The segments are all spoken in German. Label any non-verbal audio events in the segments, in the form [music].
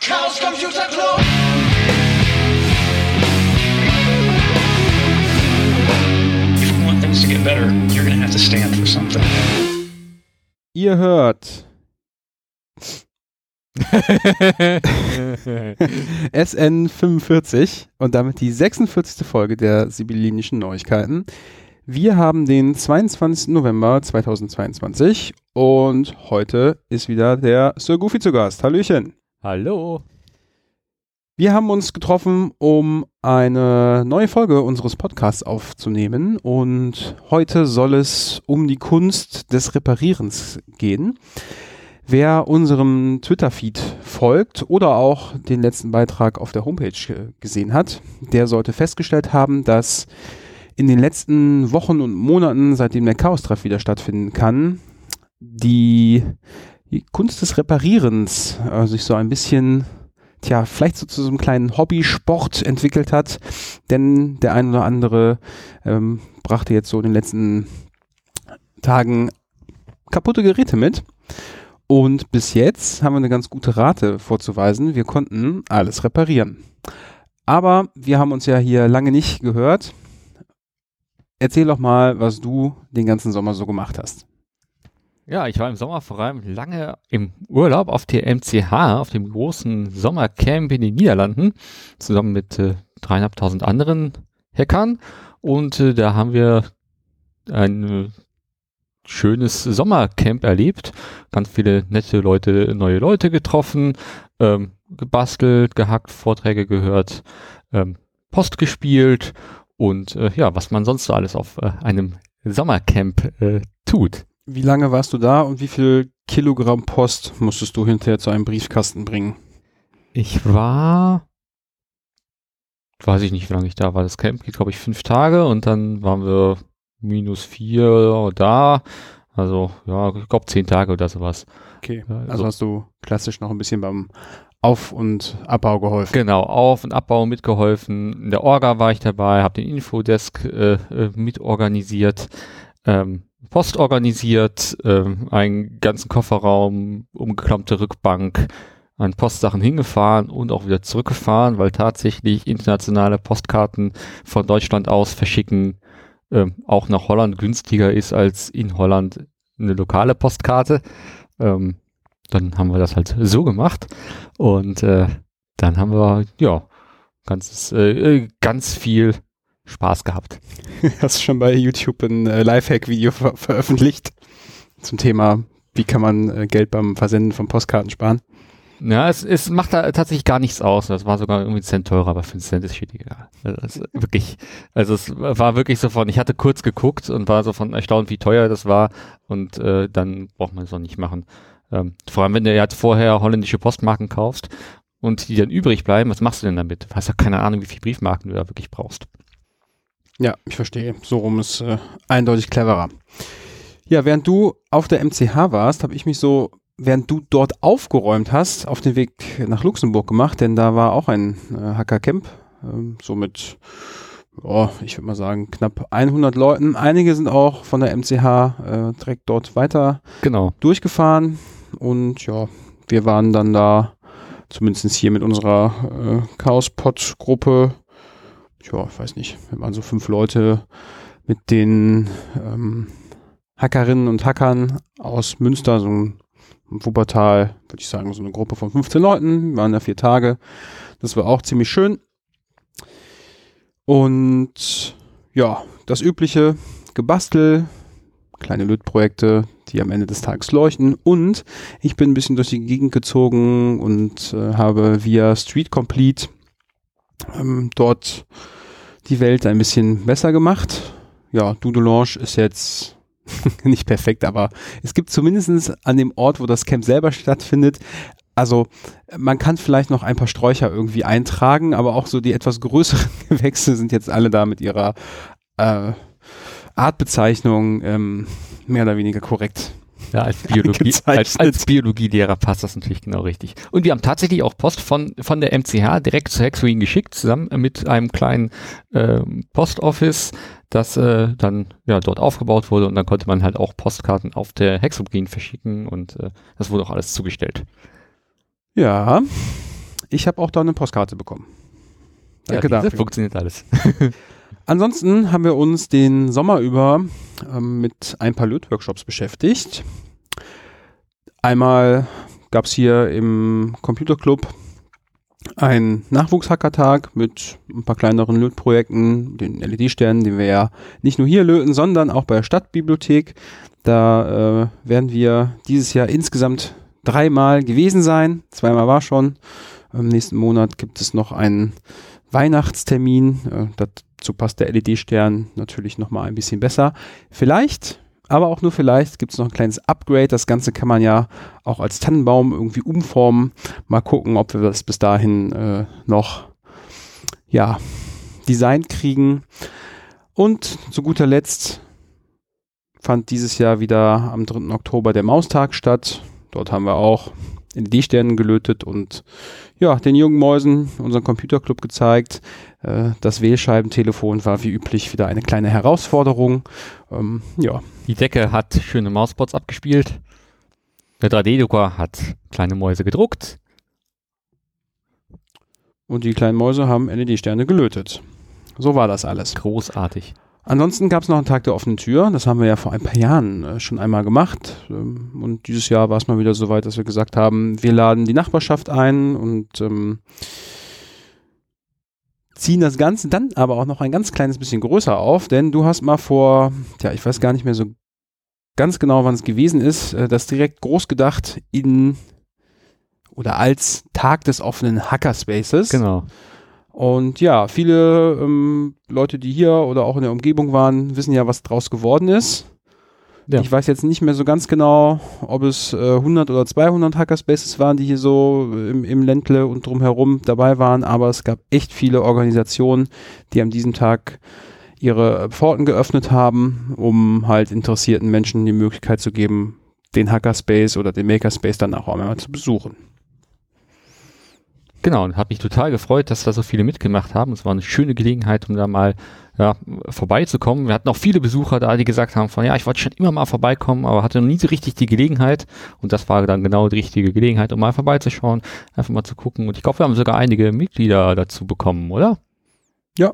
Chaos Computer Club. If you want things to get better, you're going to have to stand for something. Ihr hört SN45 und damit die 46. Folge der Sibyllinischen Neuigkeiten. Wir haben den 22. November 2022 und heute ist wieder der Sir Goofy zu Gast. Hallöchen. Hallo. Wir haben uns getroffen, um eine neue Folge unseres Podcasts aufzunehmen und heute soll es um die Kunst des Reparierens gehen. Wer unserem Twitter-Feed folgt oder auch den letzten Beitrag auf der Homepage äh, gesehen hat, der sollte festgestellt haben, dass in den letzten Wochen und Monaten, seitdem der Chaos-Treff wieder stattfinden kann, die, die Kunst des Reparierens äh, sich so ein bisschen, tja, vielleicht so zu so einem kleinen Hobbysport entwickelt hat, denn der ein oder andere ähm, brachte jetzt so in den letzten Tagen kaputte Geräte mit. Und bis jetzt haben wir eine ganz gute Rate vorzuweisen. Wir konnten alles reparieren. Aber wir haben uns ja hier lange nicht gehört. Erzähl doch mal, was du den ganzen Sommer so gemacht hast. Ja, ich war im Sommer vor allem lange im Urlaub auf der MCH, auf dem großen Sommercamp in den Niederlanden, zusammen mit äh, dreieinhalbtausend anderen Hackern. Und äh, da haben wir ein äh, schönes Sommercamp erlebt. Ganz viele nette Leute, neue Leute getroffen, ähm, gebastelt, gehackt, Vorträge gehört, ähm, Post gespielt und äh, ja, was man sonst so alles auf äh, einem Sommercamp äh, tut. Wie lange warst du da und wie viel Kilogramm Post musstest du hinterher zu einem Briefkasten bringen? Ich war, weiß ich nicht, wie lange ich da war. Das Camp geht, glaube ich, fünf Tage und dann waren wir minus vier da. Also, ja, ich glaube zehn Tage oder sowas. Okay, Also- also hast du klassisch noch ein bisschen beim Auf- und Abbau geholfen. Genau, Auf- und Abbau mitgeholfen. In der Orga war ich dabei, habe den Infodesk äh, äh, mitorganisiert, ähm, Post organisiert, ähm, einen ganzen Kofferraum, umgeklammte Rückbank, an Postsachen hingefahren und auch wieder zurückgefahren, weil tatsächlich internationale Postkarten von Deutschland aus verschicken ähm, auch nach Holland günstiger ist als in Holland eine lokale Postkarte. Ähm, dann haben wir das halt so gemacht und äh, dann haben wir, ja, ganzes, äh, äh, ganz viel Spaß gehabt. [laughs] Hast du schon bei YouTube ein äh, Lifehack-Video ver veröffentlicht zum Thema, wie kann man äh, Geld beim Versenden von Postkarten sparen? Ja, es, es macht da tatsächlich gar nichts aus. Das war sogar irgendwie einen Cent teurer, aber 5 Cent ist shit egal. Also wirklich, also es war wirklich so von, ich hatte kurz geguckt und war so von erstaunt, wie teuer das war und äh, dann braucht man es auch nicht machen. Ähm, vor allem, wenn du ja vorher holländische Postmarken kaufst und die dann übrig bleiben, was machst du denn damit? Du hast ja keine Ahnung, wie viele Briefmarken du da wirklich brauchst. Ja, ich verstehe. So rum ist äh, eindeutig cleverer. Ja, während du auf der MCH warst, habe ich mich so, während du dort aufgeräumt hast, auf den Weg nach Luxemburg gemacht, denn da war auch ein äh, Hackercamp, ähm, so mit, oh, ich würde mal sagen, knapp 100 Leuten. Einige sind auch von der MCH äh, direkt dort weiter Genau. durchgefahren und ja, wir waren dann da, zumindest hier mit unserer äh, Chaos-Pod-Gruppe, ja, ich weiß nicht, wir waren so fünf Leute mit den ähm, Hackerinnen und Hackern aus Münster, so ein Wuppertal, würde ich sagen, so eine Gruppe von 15 Leuten, wir waren da vier Tage, das war auch ziemlich schön. Und ja, das übliche Gebastel, kleine Lötprojekte, die am Ende des Tages leuchten. Und ich bin ein bisschen durch die Gegend gezogen und äh, habe via Street Complete ähm, dort die Welt ein bisschen besser gemacht. Ja, Dudelange ist jetzt [laughs] nicht perfekt, aber es gibt zumindest an dem Ort, wo das Camp selber stattfindet, also man kann vielleicht noch ein paar Sträucher irgendwie eintragen, aber auch so die etwas größeren [laughs] Gewächse sind jetzt alle da mit ihrer äh, Artbezeichnung ähm, mehr oder weniger korrekt. Ja, als, Biologie, als, als Biologielehrer passt das natürlich genau richtig. Und wir haben tatsächlich auch Post von, von der MCH direkt zu Hexwing geschickt, zusammen mit einem kleinen ähm, Postoffice, das äh, dann ja dort aufgebaut wurde und dann konnte man halt auch Postkarten auf der Hexogen verschicken und äh, das wurde auch alles zugestellt. Ja, Ich habe auch da eine Postkarte bekommen. Danke ja, dafür. Funktioniert alles. [laughs] Ansonsten haben wir uns den Sommer über ähm, mit ein paar Lötworkshops beschäftigt. Einmal gab es hier im Computerclub einen Nachwuchshackertag mit ein paar kleineren Lötprojekten, den LED-Sternen, den wir ja nicht nur hier löten, sondern auch bei der Stadtbibliothek. Da äh, werden wir dieses Jahr insgesamt dreimal gewesen sein. Zweimal war schon. Im nächsten Monat gibt es noch einen Weihnachtstermin. Äh, dazu passt der LED-Stern natürlich nochmal ein bisschen besser. Vielleicht, aber auch nur vielleicht, gibt es noch ein kleines Upgrade. Das Ganze kann man ja auch als Tannenbaum irgendwie umformen. Mal gucken, ob wir das bis dahin äh, noch ja, designt kriegen. Und zu guter Letzt fand dieses Jahr wieder am 3. Oktober der Maustag statt. Dort haben wir auch LED-Sternen gelötet und ja, den jungen Mäusen unseren Computerclub gezeigt. Äh, das Wählscheibentelefon war wie üblich wieder eine kleine Herausforderung. Ähm, ja. Die Decke hat schöne Mauspots abgespielt. Der 3D-Drucker hat kleine Mäuse gedruckt. Und die kleinen Mäuse haben LED-Sterne gelötet. So war das alles. Großartig. Ansonsten gab es noch einen Tag der offenen Tür. Das haben wir ja vor ein paar Jahren äh, schon einmal gemacht. Ähm, und dieses Jahr war es mal wieder so weit, dass wir gesagt haben, wir laden die Nachbarschaft ein und ähm, ziehen das Ganze dann aber auch noch ein ganz kleines bisschen größer auf, denn du hast mal vor, ja, ich weiß gar nicht mehr so ganz genau, wann es gewesen ist, äh, das direkt groß gedacht in oder als Tag des offenen Hackerspaces. Genau. Und ja, viele ähm, Leute, die hier oder auch in der Umgebung waren, wissen ja, was draus geworden ist. Ja. Ich weiß jetzt nicht mehr so ganz genau, ob es äh, 100 oder 200 Hackerspaces waren, die hier so im, im Ländle und drumherum dabei waren, aber es gab echt viele Organisationen, die an diesem Tag ihre Pforten geöffnet haben, um halt interessierten Menschen die Möglichkeit zu geben, den Hackerspace oder den Makerspace dann auch einmal zu besuchen. Genau, und habe mich total gefreut, dass da so viele mitgemacht haben. Es war eine schöne Gelegenheit, um da mal ja, vorbeizukommen. Wir hatten auch viele Besucher da, die gesagt haben von, ja, ich wollte schon immer mal vorbeikommen, aber hatte noch nie so richtig die Gelegenheit. Und das war dann genau die richtige Gelegenheit, um mal vorbeizuschauen, einfach mal zu gucken. Und ich glaube, wir haben sogar einige Mitglieder dazu bekommen, oder? Ja,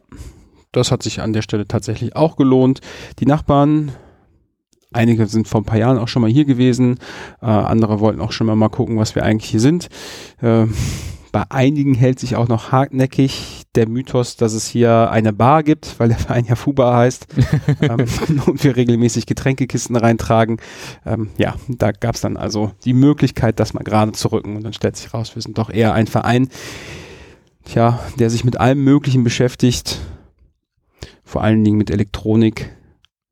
das hat sich an der Stelle tatsächlich auch gelohnt. Die Nachbarn Einige sind vor ein paar Jahren auch schon mal hier gewesen. Äh, andere wollten auch schon mal, mal gucken, was wir eigentlich hier sind. Äh, bei einigen hält sich auch noch hartnäckig der Mythos, dass es hier eine Bar gibt, weil der Verein ja Fuba heißt [laughs] ähm, und wir regelmäßig Getränkekisten reintragen. Ähm, ja, da gab es dann also die Möglichkeit, das mal gerade zu rücken und dann stellt sich raus, wir sind doch eher ein Verein, tja, der sich mit allem Möglichen beschäftigt, vor allen Dingen mit Elektronik,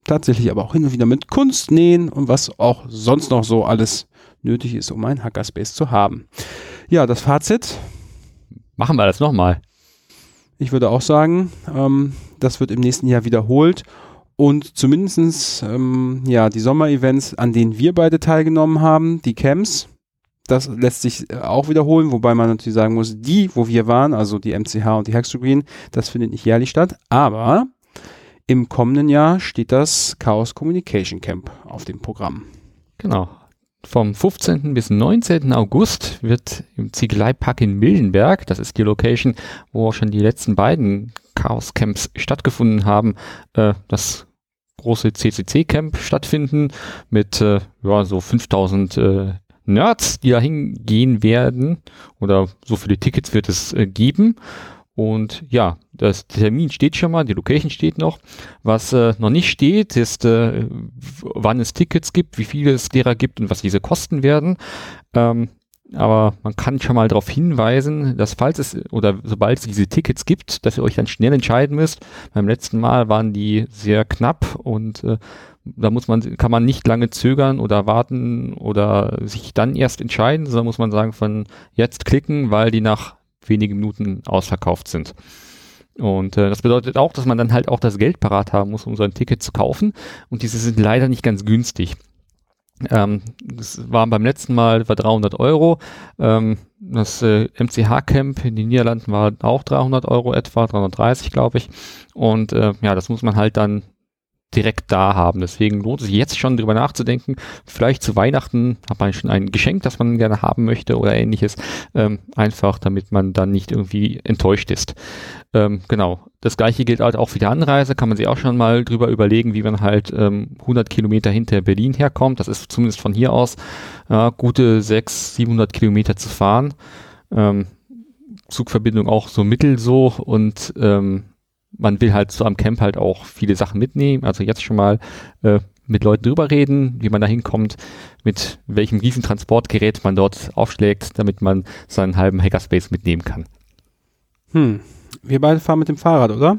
tatsächlich aber auch hin und wieder mit Kunst, Nähen und was auch sonst noch so alles nötig ist, um einen Hackerspace zu haben. Ja, das Fazit. Machen wir das nochmal. Ich würde auch sagen, ähm, das wird im nächsten Jahr wiederholt. Und zumindestens ähm, ja, die Sommerevents, an denen wir beide teilgenommen haben, die Camps, das lässt sich äh, auch wiederholen, wobei man natürlich sagen muss, die, wo wir waren, also die MCH und die Hexogreen, das findet nicht jährlich statt. Aber im kommenden Jahr steht das Chaos Communication Camp auf dem Programm. Genau. Vom 15. bis 19. August wird im Ziegeleipark in Mildenberg, das ist die Location, wo auch schon die letzten beiden Chaos Camps stattgefunden haben, äh, das große CCC-Camp stattfinden mit äh, ja, so 5000 äh, Nerds, die da hingehen werden oder so viele Tickets wird es äh, geben. Und ja, das Termin steht schon mal, die Location steht noch. Was äh, noch nicht steht, ist, äh, wann es Tickets gibt, wie viele es derer gibt und was diese kosten werden. Ähm, aber man kann schon mal darauf hinweisen, dass falls es oder sobald es diese Tickets gibt, dass ihr euch dann schnell entscheiden müsst. Beim letzten Mal waren die sehr knapp und äh, da muss man, kann man nicht lange zögern oder warten oder sich dann erst entscheiden, sondern muss man sagen, von jetzt klicken, weil die nach wenige Minuten ausverkauft sind. Und äh, das bedeutet auch, dass man dann halt auch das Geld parat haben muss, um so ein Ticket zu kaufen. Und diese sind leider nicht ganz günstig. Ähm, das war beim letzten Mal war 300 Euro. Ähm, das äh, MCH-Camp in den Niederlanden war auch 300 Euro etwa, 330 glaube ich. Und äh, ja, das muss man halt dann direkt da haben. Deswegen lohnt es sich jetzt schon drüber nachzudenken. Vielleicht zu Weihnachten hat man schon ein Geschenk, das man gerne haben möchte oder ähnliches. Ähm, einfach, damit man dann nicht irgendwie enttäuscht ist. Ähm, genau. Das gleiche gilt halt auch für die Anreise. Kann man sich auch schon mal drüber überlegen, wie man halt ähm, 100 Kilometer hinter Berlin herkommt. Das ist zumindest von hier aus ja, gute 600, 700 Kilometer zu fahren. Ähm, Zugverbindung auch so mittel so und ähm, man will halt so am Camp halt auch viele Sachen mitnehmen. Also jetzt schon mal äh, mit Leuten drüber reden, wie man da hinkommt, mit welchem Riesentransportgerät man dort aufschlägt, damit man seinen halben Hackerspace mitnehmen kann. Hm. Wir beide fahren mit dem Fahrrad, oder?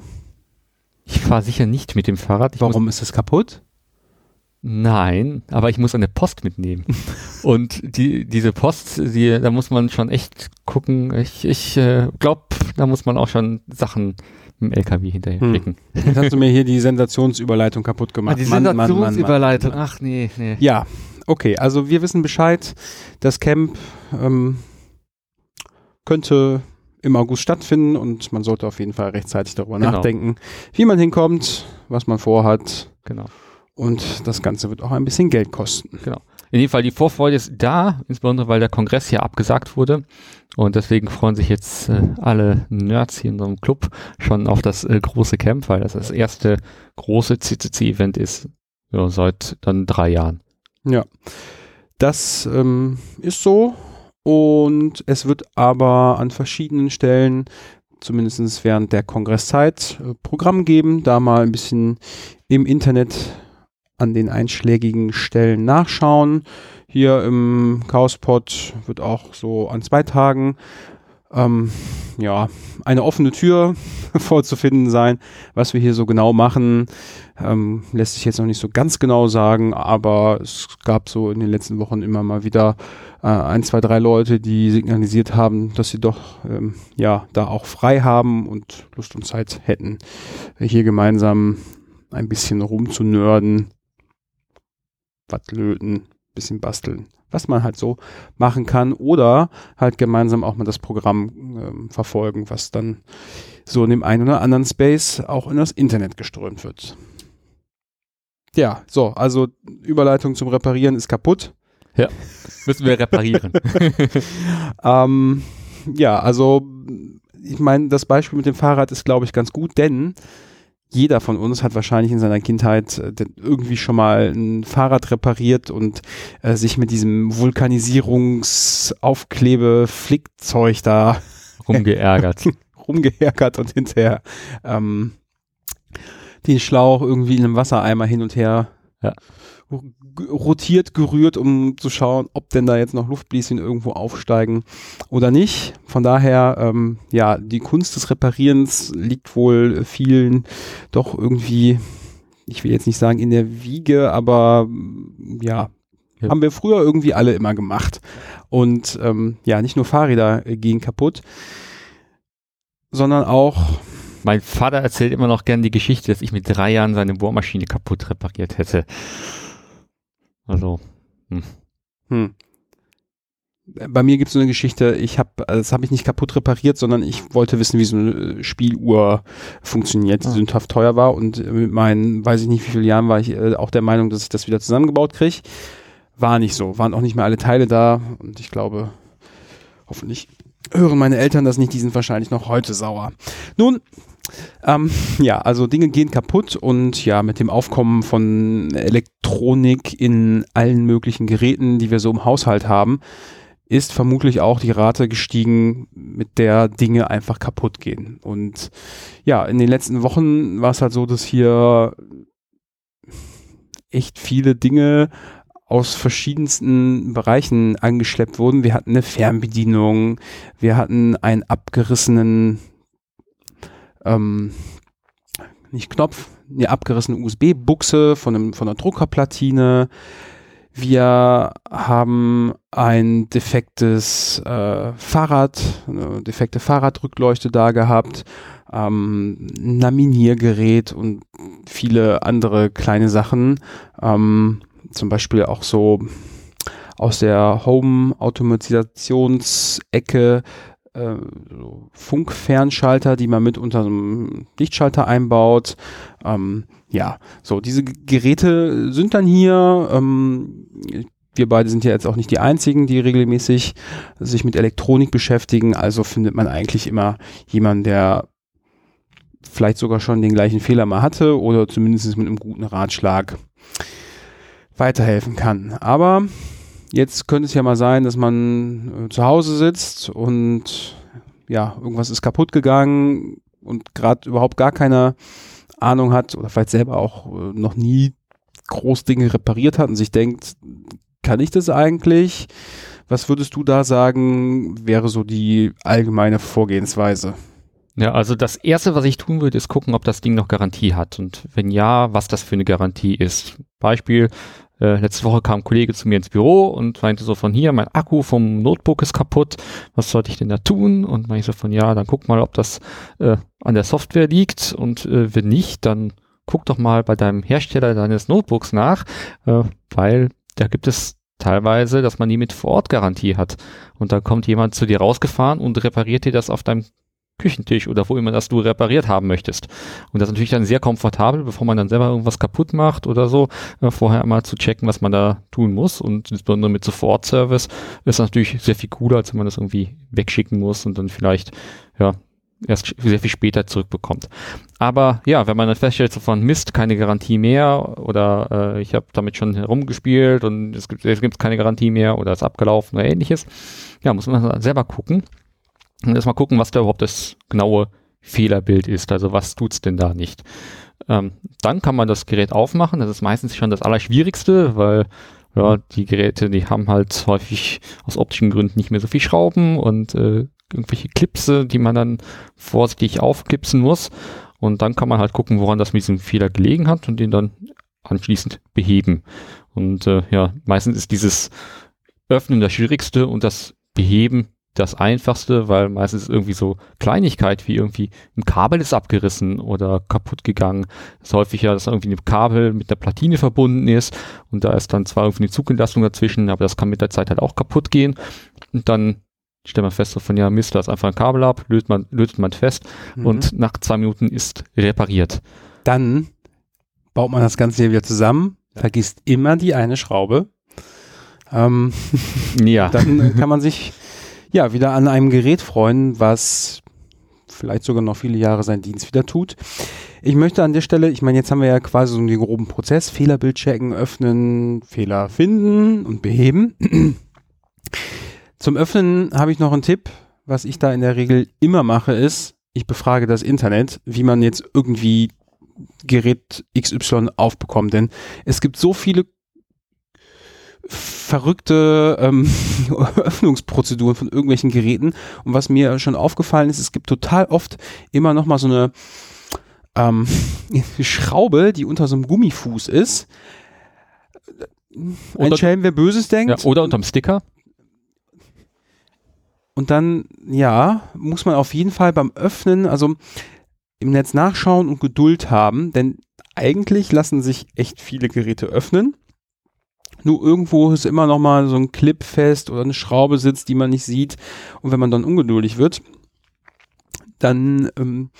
Ich fahre sicher nicht mit dem Fahrrad. Ich Warum ist es kaputt? Nein, aber ich muss eine Post mitnehmen. [laughs] Und die, diese Post, die, da muss man schon echt gucken. Ich, ich äh, glaube, da muss man auch schon Sachen im LKW hinterher Hm. schicken. Jetzt hast du mir hier [laughs] die Sensationsüberleitung kaputt gemacht. Ah, die Mann, Mann, Mann, Mann, Sensationsüberleitung. Ach nee, nee. Ja, okay. Also wir wissen Bescheid. Das Camp ähm, könnte im August stattfinden und man sollte auf jeden Fall rechtzeitig darüber Genau. nachdenken, wie man hinkommt, was man vorhat. Genau. Und das Ganze wird auch ein bisschen Geld kosten. In jedem Fall, die Vorfreude ist da, insbesondere weil der Kongress hier abgesagt wurde. Und deswegen freuen sich jetzt äh, alle Nerds hier in unserem Club schon auf das äh, große Camp, weil das das erste große CCC-Event ist ja, seit dann drei Jahren. Ja, das ähm, ist so. Und es wird aber an verschiedenen Stellen, zumindest während der Kongresszeit, äh, Programm geben, da mal ein bisschen im Internet an den einschlägigen Stellen nachschauen. Hier im Chaospot wird auch so an zwei Tagen ähm, ja, eine offene Tür [laughs] vorzufinden sein. Was wir hier so genau machen, ähm, lässt sich jetzt noch nicht so ganz genau sagen, aber es gab so in den letzten Wochen immer mal wieder äh, ein, zwei, drei Leute, die signalisiert haben, dass sie doch ähm, ja da auch frei haben und Lust und Zeit hätten, hier gemeinsam ein bisschen rumzunörden, was löten, bisschen basteln, was man halt so machen kann oder halt gemeinsam auch mal das Programm ähm, verfolgen, was dann so in dem einen oder anderen Space auch in das Internet geströmt wird. Ja, so, also Überleitung zum Reparieren ist kaputt. Müssen wir reparieren. [laughs] [laughs] Ähm, ja, also ich meine, das Beispiel mit dem Fahrrad ist, glaube ich, ganz gut, denn jeder von uns hat wahrscheinlich in seiner Kindheit äh, irgendwie schon mal ein Fahrrad repariert und äh, sich mit diesem Vulkanisierungsaufklebe-Flickzeug da [laughs] Rumgeärgert. [laughs] rumgeärgert und hinterher ähm, den Schlauch irgendwie in einem Wassereimer hin und her Ja. Rotiert, gerührt, um zu schauen, ob denn da jetzt noch Luftbläschen irgendwo aufsteigen oder nicht. Von daher, ähm, ja, die Kunst des Reparierens liegt wohl vielen doch irgendwie, ich will jetzt nicht sagen in der Wiege, aber mm, ja, Ja. haben wir früher irgendwie alle immer gemacht. Und ähm, ja, nicht nur Fahrräder äh, gehen kaputt, sondern auch mein Vater erzählt immer noch gern die Geschichte, dass ich mit drei Jahren seine Bohrmaschine kaputt repariert hätte. Also, Hm. Bei mir gibt es so eine Geschichte, ich habe, das habe ich nicht kaputt repariert, sondern ich wollte wissen, wie so eine äh, Spieluhr funktioniert, die Ah. sündhaft teuer war und äh, mit meinen, weiß ich nicht wie vielen Jahren, war ich äh, auch der Meinung, dass ich das wieder zusammengebaut kriege. War nicht so, waren auch nicht mehr alle Teile da und ich glaube, hoffentlich hören meine Eltern das nicht, die sind wahrscheinlich noch heute sauer. Nun, ähm, ja, also Dinge gehen kaputt und ja, mit dem Aufkommen von Elektronik in allen möglichen Geräten, die wir so im Haushalt haben, ist vermutlich auch die Rate gestiegen, mit der Dinge einfach kaputt gehen. Und ja, in den letzten Wochen war es halt so, dass hier echt viele Dinge aus verschiedensten Bereichen angeschleppt wurden. Wir hatten eine Fernbedienung, wir hatten einen abgerissenen, ähm, nicht Knopf, eine abgerissene USB-Buchse von, von einer Druckerplatine. Wir haben ein defektes äh, Fahrrad, eine defekte Fahrradrückleuchte da gehabt, ähm, ein Laminiergerät und viele andere kleine Sachen. Ähm, zum Beispiel auch so aus der Home-Automatisationsecke äh, so Funkfernschalter, die man mit unter einem Lichtschalter einbaut. Ähm, ja, so diese Geräte sind dann hier. Ähm, wir beide sind ja jetzt auch nicht die einzigen, die regelmäßig sich mit Elektronik beschäftigen. Also findet man eigentlich immer jemanden, der vielleicht sogar schon den gleichen Fehler mal hatte oder zumindest mit einem guten Ratschlag weiterhelfen kann. Aber jetzt könnte es ja mal sein, dass man äh, zu Hause sitzt und ja, irgendwas ist kaputt gegangen und gerade überhaupt gar keine Ahnung hat oder vielleicht selber auch äh, noch nie groß Dinge repariert hat und sich denkt, kann ich das eigentlich? Was würdest du da sagen, wäre so die allgemeine Vorgehensweise? Ja, also das erste, was ich tun würde, ist gucken, ob das Ding noch Garantie hat und wenn ja, was das für eine Garantie ist. Beispiel, äh, letzte Woche kam ein Kollege zu mir ins Büro und meinte so von hier, mein Akku vom Notebook ist kaputt, was sollte ich denn da tun? Und meinte so von ja, dann guck mal, ob das äh, an der Software liegt und äh, wenn nicht, dann guck doch mal bei deinem Hersteller deines Notebooks nach, äh, weil da gibt es teilweise, dass man die mit Vor-Ort-Garantie hat. Und da kommt jemand zu dir rausgefahren und repariert dir das auf deinem Küchentisch oder wo immer das du repariert haben möchtest. Und das ist natürlich dann sehr komfortabel, bevor man dann selber irgendwas kaputt macht oder so, äh, vorher einmal zu checken, was man da tun muss. Und insbesondere mit Support-Service ist das natürlich sehr viel cooler, als wenn man das irgendwie wegschicken muss und dann vielleicht, ja, erst sehr viel später zurückbekommt. Aber ja, wenn man dann feststellt, so von Mist, keine Garantie mehr oder äh, ich habe damit schon herumgespielt und es gibt es gibt keine Garantie mehr oder ist abgelaufen oder ähnliches, ja, muss man selber gucken und erstmal gucken, was da überhaupt das genaue Fehlerbild ist. Also was tut's denn da nicht? Ähm, dann kann man das Gerät aufmachen. Das ist meistens schon das Allerschwierigste, weil ja, die Geräte, die haben halt häufig aus optischen Gründen nicht mehr so viel Schrauben und äh, irgendwelche Clipse, die man dann vorsichtig aufklipsen muss. Und dann kann man halt gucken, woran das mit diesem Fehler gelegen hat und den dann anschließend beheben. Und äh, ja, meistens ist dieses Öffnen das Schwierigste und das Beheben das einfachste, weil meistens ist irgendwie so Kleinigkeit wie irgendwie ein Kabel ist abgerissen oder kaputt gegangen. Das ist häufig ja, dass irgendwie ein Kabel mit der Platine verbunden ist und da ist dann zwar irgendwie eine Zugentlastung dazwischen, aber das kann mit der Zeit halt auch kaputt gehen. Und dann stellt man fest, so von ja, Mist, da ist einfach ein Kabel ab, löst man, löst man fest Mhm. und nach zwei Minuten ist repariert. dann baut man das Ganze hier wieder zusammen, vergisst immer die eine Schraube. Ähm, Ja. [laughs] dann kann man sich ja wieder an einem Gerät freuen, was vielleicht sogar noch viele Jahre seinen Dienst wieder tut. Ich möchte an der Stelle, ich meine, jetzt haben wir ja quasi so den groben Prozess, Fehlerbild checken, öffnen, Fehler finden und beheben. Zum Öffnen habe ich noch einen Tipp. Was ich da in der Regel immer mache, ist, ich befrage das Internet, wie man jetzt irgendwie Gerät XY aufbekommt. Denn es gibt so viele verrückte ähm, [laughs] Öffnungsprozeduren von irgendwelchen Geräten. Und was mir schon aufgefallen ist, es gibt total oft immer noch mal so eine ähm, [laughs] Schraube, die unter so einem Gummifuß ist. Ein Oder- Schelm, wer Böses denkt. ja. Oder unterm Sticker. Und dann, ja, muss man auf jeden Fall beim Öffnen, also im Netz nachschauen und Geduld haben, denn eigentlich lassen sich echt viele Geräte öffnen. Nur irgendwo ist immer noch mal so ein Clip fest oder eine Schraube sitzt, die man nicht sieht. Und wenn man dann ungeduldig wird, dann, ähm,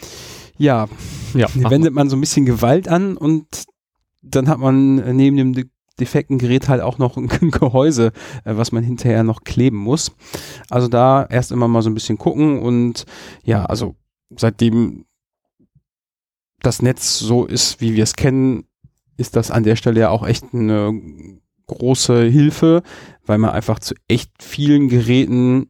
ja, Ja. wendet man so ein bisschen Gewalt an und dann hat man neben dem de defekten Gerät halt auch noch ein [laughs] Gehäuse, äh, was man hinterher noch kleben muss. Also da erst immer mal so ein bisschen gucken und ja, also seitdem das Netz so ist, wie wir es kennen, ist das an der Stelle ja auch echt eine große Hilfe, weil man einfach zu echt vielen Geräten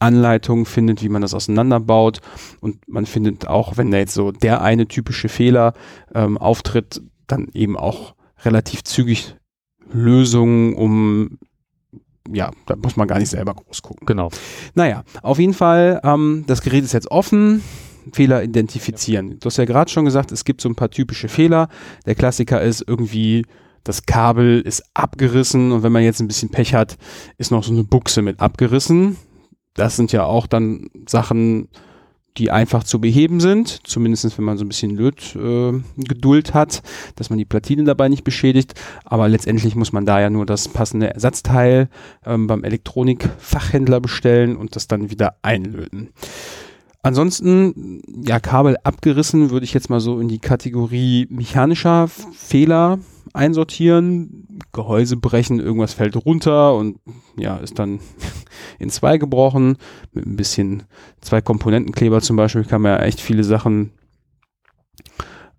Anleitungen findet, wie man das auseinanderbaut und man findet auch, wenn da jetzt so der eine typische Fehler ähm, auftritt, dann eben auch relativ zügig Lösungen, um ja, da muss man gar nicht selber groß gucken. Genau. Naja, auf jeden Fall, ähm, das Gerät ist jetzt offen. Fehler identifizieren. Du hast ja gerade schon gesagt, es gibt so ein paar typische Fehler. Der Klassiker ist irgendwie, das Kabel ist abgerissen und wenn man jetzt ein bisschen Pech hat, ist noch so eine Buchse mit abgerissen. Das sind ja auch dann Sachen, die einfach zu beheben sind, zumindest wenn man so ein bisschen Lötgeduld äh, hat, dass man die Platine dabei nicht beschädigt. Aber letztendlich muss man da ja nur das passende Ersatzteil ähm, beim Elektronikfachhändler bestellen und das dann wieder einlöten. Ansonsten, ja, Kabel abgerissen würde ich jetzt mal so in die Kategorie mechanischer Fehler einsortieren. Gehäuse brechen, irgendwas fällt runter und ja, ist dann [laughs] in zwei gebrochen. Mit ein bisschen zwei Komponentenkleber zum Beispiel kann man ja echt viele Sachen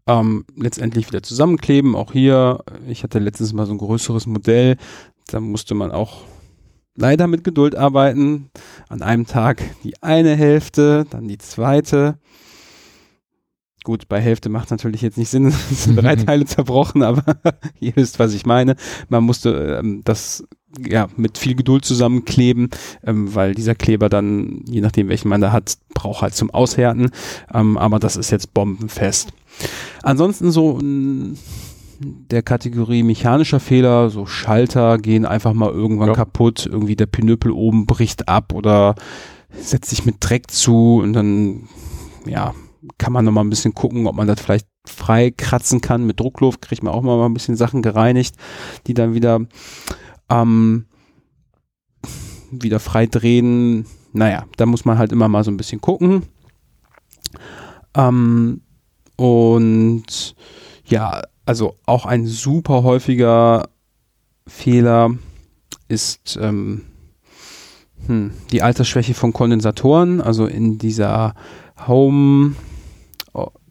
ähm, letztendlich wieder zusammenkleben. Auch hier, ich hatte letztens mal so ein größeres Modell, da musste man auch leider mit Geduld arbeiten. An einem Tag die eine Hälfte, dann die zweite. Gut, bei Hälfte macht natürlich jetzt nicht Sinn, [laughs] es sind drei [laughs] Teile zerbrochen, aber [laughs] ihr wisst, was ich meine. Man musste ähm, das ja mit viel Geduld zusammenkleben, ähm, weil dieser Kleber dann, je nachdem welchen man da hat, braucht halt zum Aushärten. Ähm, aber das ist jetzt bombenfest. Ansonsten so der Kategorie mechanischer Fehler, so Schalter gehen einfach mal irgendwann ja. kaputt, irgendwie der Pinöpel oben bricht ab oder setzt sich mit Dreck zu und dann, ja, kann man nochmal ein bisschen gucken, ob man das vielleicht frei kratzen kann. Mit Druckluft kriegt man auch mal ein bisschen Sachen gereinigt, die dann wieder, ähm, wieder frei drehen. Naja, da muss man halt immer mal so ein bisschen gucken. Ähm, und ja, also auch ein super häufiger Fehler ist ähm, hm, die Altersschwäche von Kondensatoren, also in dieser Home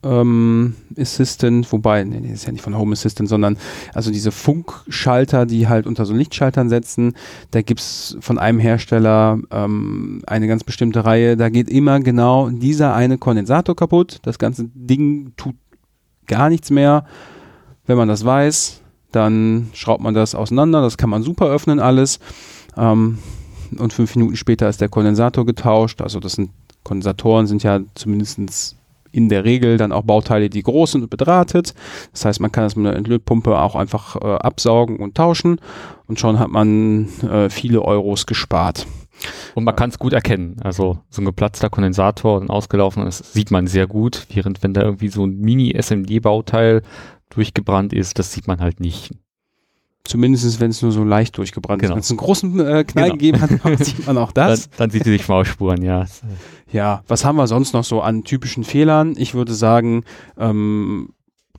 ähm, Assistant, wobei, nee, nee, ist ja nicht von Home Assistant, sondern also diese Funkschalter, die halt unter so Lichtschaltern setzen, da gibt es von einem Hersteller ähm, eine ganz bestimmte Reihe, da geht immer genau dieser eine Kondensator kaputt, das ganze Ding tut gar nichts mehr wenn man das weiß, dann schraubt man das auseinander. Das kann man super öffnen alles. Ähm, und fünf Minuten später ist der Kondensator getauscht. Also das sind Kondensatoren sind ja zumindest in der Regel dann auch Bauteile, die groß sind und bedrahtet. Das heißt, man kann das mit einer Entlötpumpe auch einfach äh, absaugen und tauschen und schon hat man äh, viele Euros gespart. Und man kann es gut erkennen. Also so ein geplatzter Kondensator und ausgelaufen ist, sieht man sehr gut, während wenn da irgendwie so ein Mini-SMD-Bauteil durchgebrannt ist, das sieht man halt nicht. Zumindest wenn es nur so leicht durchgebrannt genau. ist. Wenn es einen großen äh, Knall genau. gegeben hat, [laughs] sieht man auch das. Dann, dann sieht sie die Schmausspuren, ja. Ja, was haben wir sonst noch so an typischen Fehlern? Ich würde sagen, ähm,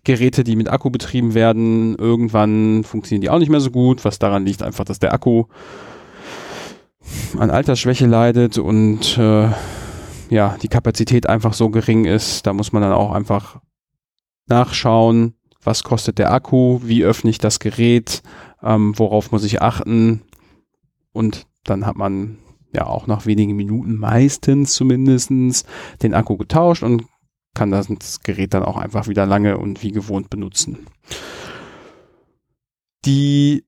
Geräte, die mit Akku betrieben werden, irgendwann funktionieren die auch nicht mehr so gut, was daran liegt einfach, dass der Akku an Altersschwäche leidet und äh, ja, die Kapazität einfach so gering ist. Da muss man dann auch einfach nachschauen, was kostet der Akku, wie öffne ich das Gerät, ähm, worauf muss ich achten und dann hat man ja auch nach wenigen Minuten meistens zumindestens den Akku getauscht und kann das Gerät dann auch einfach wieder lange und wie gewohnt benutzen. Die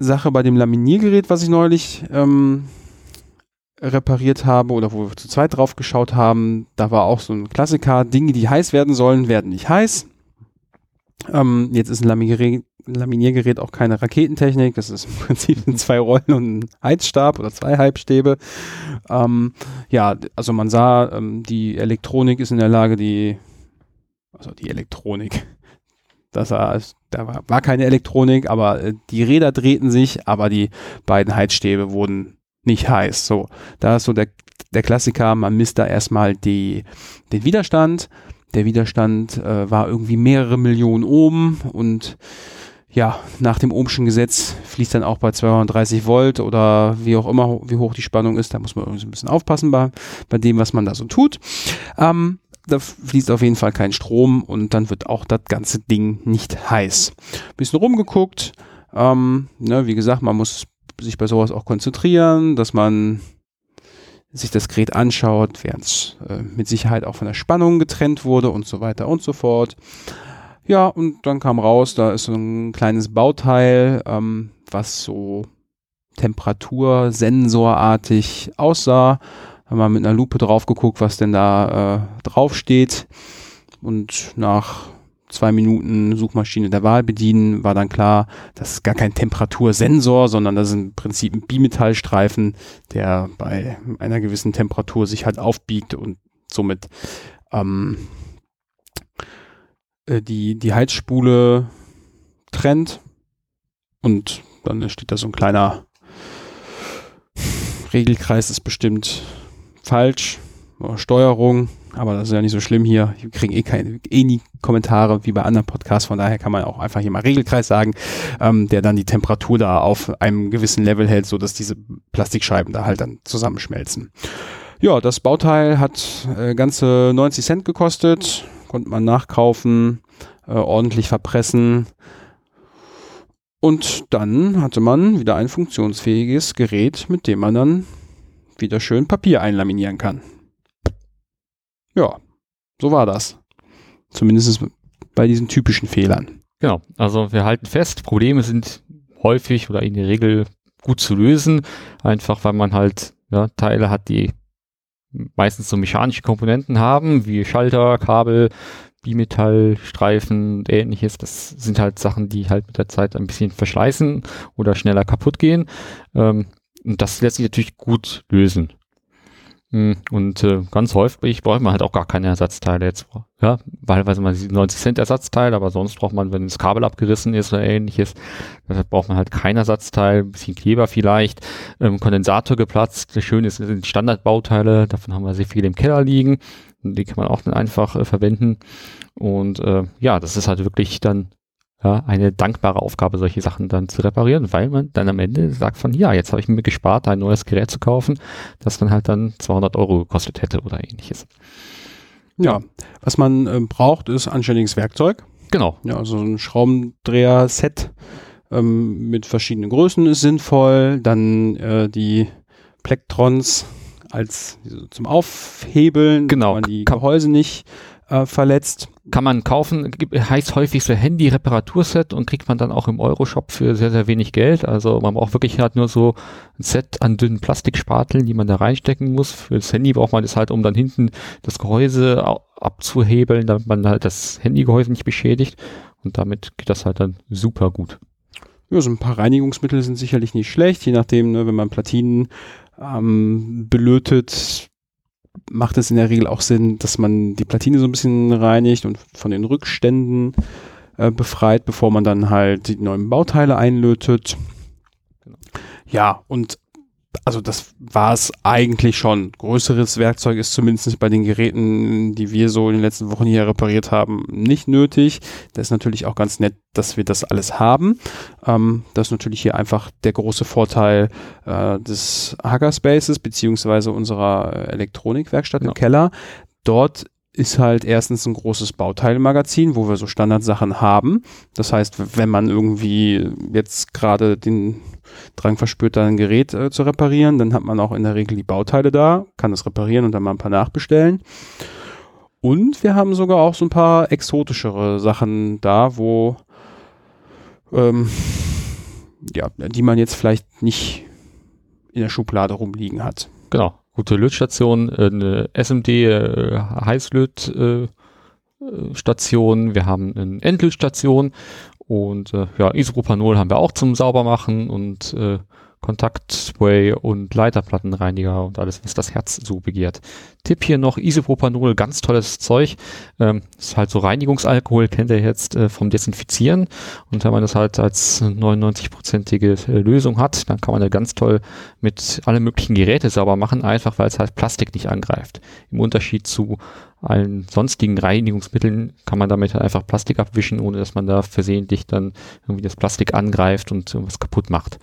Sache bei dem Laminiergerät, was ich neulich ähm, repariert habe oder wo wir zu zweit drauf geschaut haben, da war auch so ein Klassiker, Dinge, die heiß werden sollen, werden nicht heiß. Ähm, jetzt ist ein Laminiergerät, Laminiergerät auch keine Raketentechnik. Das ist im [laughs] Prinzip zwei Rollen und ein Heizstab oder zwei Halbstäbe. Ähm, ja, also man sah, ähm, die Elektronik ist in der Lage, die, also die Elektronik, das war, da war, war keine Elektronik, aber äh, die Räder drehten sich, aber die beiden Heizstäbe wurden nicht heiß. So, da ist so der, der Klassiker, man misst da erstmal die, den Widerstand, der Widerstand äh, war irgendwie mehrere Millionen Ohm und ja, nach dem Ohmschen Gesetz fließt dann auch bei 230 Volt oder wie auch immer, wie hoch die Spannung ist. Da muss man irgendwie ein bisschen aufpassen bei, bei dem, was man da so tut. Ähm, da fließt auf jeden Fall kein Strom und dann wird auch das ganze Ding nicht heiß. Bisschen rumgeguckt. Ähm, ne, wie gesagt, man muss sich bei sowas auch konzentrieren, dass man sich das Gerät anschaut, während es äh, mit Sicherheit auch von der Spannung getrennt wurde und so weiter und so fort. Ja, und dann kam raus, da ist so ein kleines Bauteil, ähm, was so temperatursensorartig aussah. Haben wir mit einer Lupe drauf geguckt, was denn da äh, drauf steht. Und nach zwei Minuten Suchmaschine der Wahl bedienen, war dann klar, das ist gar kein Temperatursensor, sondern das ist im Prinzip ein Bimetallstreifen, der bei einer gewissen Temperatur sich halt aufbiegt und somit ähm, äh, die, die Heizspule trennt und dann steht da so ein kleiner Regelkreis, ist bestimmt falsch. Steuerung, aber das ist ja nicht so schlimm hier. Wir kriegen eh, keine, eh nie Kommentare wie bei anderen Podcasts, von daher kann man auch einfach hier mal Regelkreis sagen, ähm, der dann die Temperatur da auf einem gewissen Level hält, so dass diese Plastikscheiben da halt dann zusammenschmelzen. Ja, das Bauteil hat äh, ganze 90 Cent gekostet, konnte man nachkaufen, äh, ordentlich verpressen. Und dann hatte man wieder ein funktionsfähiges Gerät, mit dem man dann wieder schön Papier einlaminieren kann. Ja, so war das. Zumindest bei diesen typischen Fehlern. Genau, also wir halten fest, Probleme sind häufig oder in der Regel gut zu lösen, einfach weil man halt ja, Teile hat, die meistens so mechanische Komponenten haben, wie Schalter, Kabel, Bimetall, Streifen und ähnliches. Das sind halt Sachen, die halt mit der Zeit ein bisschen verschleißen oder schneller kaputt gehen. Ähm, und das lässt sich natürlich gut lösen. Hm, und äh, ganz häufig braucht man halt auch gar keine Ersatzteile jetzt. Ja, wahlweise mal 90 Cent Ersatzteil, aber sonst braucht man, wenn das Kabel abgerissen ist oder ähnliches, deshalb braucht man halt kein Ersatzteil, ein bisschen Kleber vielleicht, ähm, Kondensator geplatzt. Das Schöne ist, sind Standardbauteile, davon haben wir sehr viele im Keller liegen. Die kann man auch dann einfach äh, verwenden. Und äh, ja, das ist halt wirklich dann ja, eine dankbare Aufgabe, solche Sachen dann zu reparieren, weil man dann am Ende sagt von, ja, jetzt habe ich mir gespart, ein neues Gerät zu kaufen, das dann halt dann 200 Euro gekostet hätte oder ähnliches. Ja, was man äh, braucht, ist anständiges Werkzeug. Genau. Ja, also ein Schraubendreher-Set ähm, mit verschiedenen Größen ist sinnvoll. Dann äh, die Plektrons als zum Aufhebeln, genau. man die Gehäuse nicht äh, verletzt. Kann man kaufen, heißt häufig so Handy-Reparaturset und kriegt man dann auch im Euroshop für sehr, sehr wenig Geld. Also man braucht wirklich halt nur so ein Set an dünnen Plastikspateln, die man da reinstecken muss. Für das Handy braucht man das halt, um dann hinten das Gehäuse abzuhebeln, damit man halt das Handygehäuse nicht beschädigt. Und damit geht das halt dann super gut. Ja, so ein paar Reinigungsmittel sind sicherlich nicht schlecht, je nachdem, ne, wenn man Platinen ähm, belötet, macht es in der Regel auch Sinn, dass man die Platine so ein bisschen reinigt und von den Rückständen äh, befreit, bevor man dann halt die neuen Bauteile einlötet. Genau. Ja, und also das war es eigentlich schon. Größeres Werkzeug ist zumindest bei den Geräten, die wir so in den letzten Wochen hier repariert haben, nicht nötig. Das ist natürlich auch ganz nett, dass wir das alles haben. Ähm, das ist natürlich hier einfach der große Vorteil äh, des Hackerspaces beziehungsweise unserer Elektronikwerkstatt genau. im Keller. Dort ist halt erstens ein großes Bauteilmagazin, wo wir so Standardsachen haben. Das heißt, wenn man irgendwie jetzt gerade den Drang verspürt, ein Gerät äh, zu reparieren, dann hat man auch in der Regel die Bauteile da, kann es reparieren und dann mal ein paar nachbestellen. Und wir haben sogar auch so ein paar exotischere Sachen da, wo ähm, ja, die man jetzt vielleicht nicht in der Schublade rumliegen hat. Genau gute Lötstation, äh, eine SMD äh, Heißlötstation, äh, wir haben eine Endlötstation und äh, ja, Isopropanol haben wir auch zum Saubermachen und äh, Kontaktspray und Leiterplattenreiniger und alles, was das Herz so begehrt. Tipp hier noch, Isopropanol, ganz tolles Zeug. Ähm, ist halt so Reinigungsalkohol, kennt ihr jetzt äh, vom Desinfizieren. Und wenn man das halt als 99-prozentige äh, Lösung hat, dann kann man da ganz toll mit alle möglichen Geräte sauber machen, einfach weil es halt Plastik nicht angreift. Im Unterschied zu allen sonstigen Reinigungsmitteln kann man damit halt einfach Plastik abwischen, ohne dass man da versehentlich dann irgendwie das Plastik angreift und irgendwas kaputt macht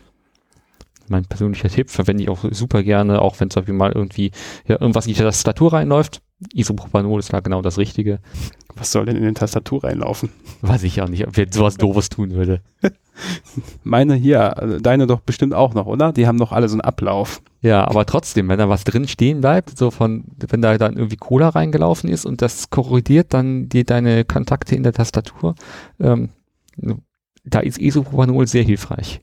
mein persönlicher Tipp, verwende ich auch super gerne, auch wenn zum Beispiel mal irgendwie ja, irgendwas in die Tastatur reinläuft. Isopropanol ist da genau das Richtige. Was soll denn in die Tastatur reinlaufen? Weiß ich auch nicht, ob ich sowas Doofes tun würde. [laughs] Meine hier, also deine doch bestimmt auch noch, oder? Die haben doch alle so einen Ablauf. Ja, aber trotzdem, wenn da was drin stehen bleibt, so von, wenn da dann irgendwie Cola reingelaufen ist und das korrodiert dann die, deine Kontakte in der Tastatur, ähm, da ist Isopropanol sehr hilfreich.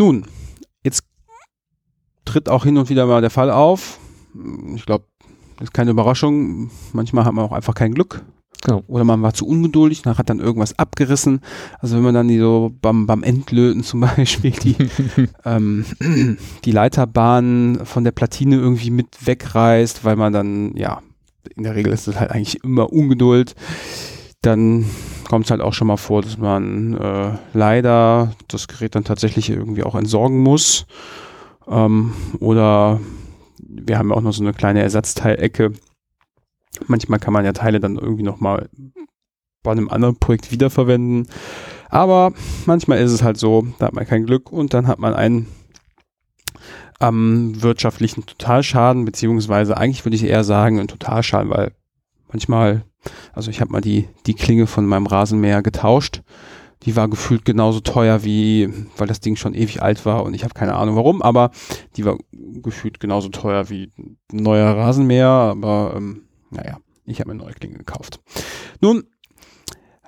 Nun, jetzt tritt auch hin und wieder mal der Fall auf. Ich glaube, das ist keine Überraschung. Manchmal hat man auch einfach kein Glück. Genau. Oder man war zu ungeduldig und hat dann irgendwas abgerissen. Also wenn man dann die so beim, beim Endlöten zum [laughs] Beispiel die, [laughs] ähm, die Leiterbahn von der Platine irgendwie mit wegreißt, weil man dann, ja, in der Regel ist es halt eigentlich immer Ungeduld. Dann kommt es halt auch schon mal vor, dass man äh, leider das Gerät dann tatsächlich irgendwie auch entsorgen muss. Ähm, oder wir haben auch noch so eine kleine Ersatzteilecke. Manchmal kann man ja Teile dann irgendwie nochmal bei einem anderen Projekt wiederverwenden. Aber manchmal ist es halt so, da hat man kein Glück und dann hat man einen am wirtschaftlichen Totalschaden, beziehungsweise eigentlich würde ich eher sagen einen Totalschaden, weil manchmal, also ich habe mal die, die Klinge von meinem Rasenmäher getauscht. Die war gefühlt genauso teuer wie, weil das Ding schon ewig alt war und ich habe keine Ahnung warum, aber die war gefühlt genauso teuer wie ein neuer Rasenmäher, aber ähm, naja, ich habe mir eine neue Klinge gekauft. Nun,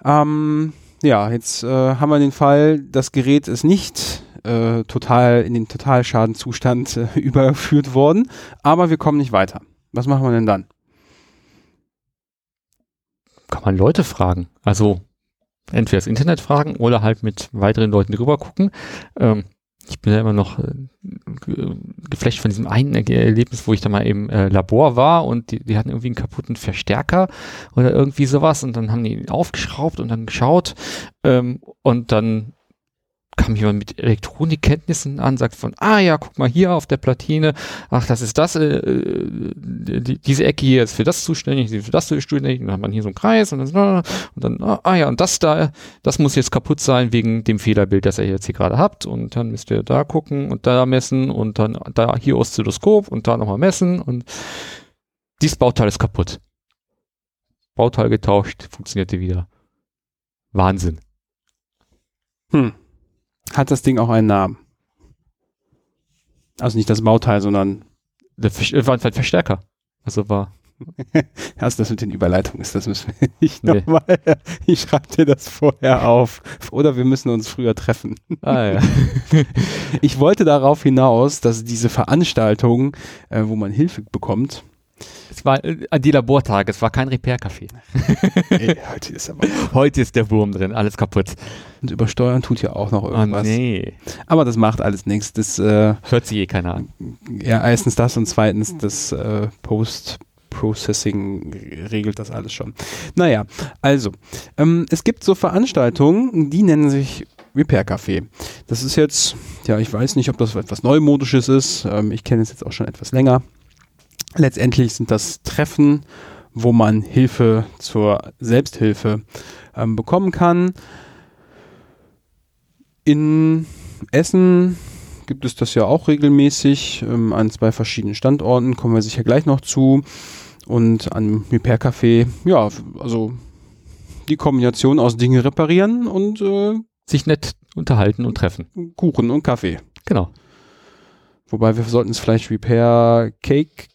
ähm, ja, jetzt äh, haben wir den Fall, das Gerät ist nicht äh, total in den Totalschadenzustand äh, [laughs] überführt worden, aber wir kommen nicht weiter. Was machen wir denn dann? Kann man Leute fragen. Also entweder das Internet fragen oder halt mit weiteren Leuten drüber gucken. Ähm, ich bin ja immer noch äh, geflecht von diesem einen Erlebnis, wo ich da mal im äh, Labor war und die, die hatten irgendwie einen kaputten Verstärker oder irgendwie sowas und dann haben die ihn aufgeschraubt und dann geschaut ähm, und dann kam jemand mit Elektronikkenntnissen an, sagt von, ah ja, guck mal hier auf der Platine, ach, das ist das, äh, die, diese Ecke hier ist für das zuständig, für das zuständig, und dann hat man hier so einen Kreis und dann, und dann ah ja, und das da, das muss jetzt kaputt sein wegen dem Fehlerbild, das ihr jetzt hier gerade habt und dann müsst ihr da gucken und da messen und dann da hier Oszilloskop und da nochmal messen und dieses Bauteil ist kaputt. Bauteil getauscht, funktionierte wieder. Wahnsinn. Hm. Hat das Ding auch einen Namen? Also nicht das Bauteil, sondern. Der äh, war ein Verstärker. Also war. [laughs] Also das mit den Überleitungen ist, das müssen wir nicht nee. nochmal. [laughs] Ich schreibe dir das vorher auf. Oder wir müssen uns früher treffen. Ah, ja. [laughs] Ich wollte darauf hinaus, dass diese Veranstaltung, äh, wo man Hilfe bekommt, es war äh, die Labortage, es war kein Repair-Café. [laughs] heute ist aber. Heute ist der Wurm drin, alles kaputt. Und übersteuern tut ja auch noch irgendwas. Oh, nee. Aber das macht alles nichts. Das äh, hört sich eh keiner an. Ja, erstens das und zweitens das äh, Post. Processing regelt das alles schon. Naja, also, ähm, es gibt so Veranstaltungen, die nennen sich Repair Café. Das ist jetzt, ja, ich weiß nicht, ob das etwas Neumodisches ist. Ähm, ich kenne es jetzt auch schon etwas länger. Letztendlich sind das Treffen, wo man Hilfe zur Selbsthilfe ähm, bekommen kann. In Essen gibt es das ja auch regelmäßig ähm, an zwei verschiedenen Standorten, kommen wir sicher gleich noch zu. Und an Repair Café, ja, also die Kombination aus Dinge reparieren und äh, sich nett unterhalten und treffen. Kuchen und Kaffee. Genau. Wobei wir sollten es vielleicht Repair Cake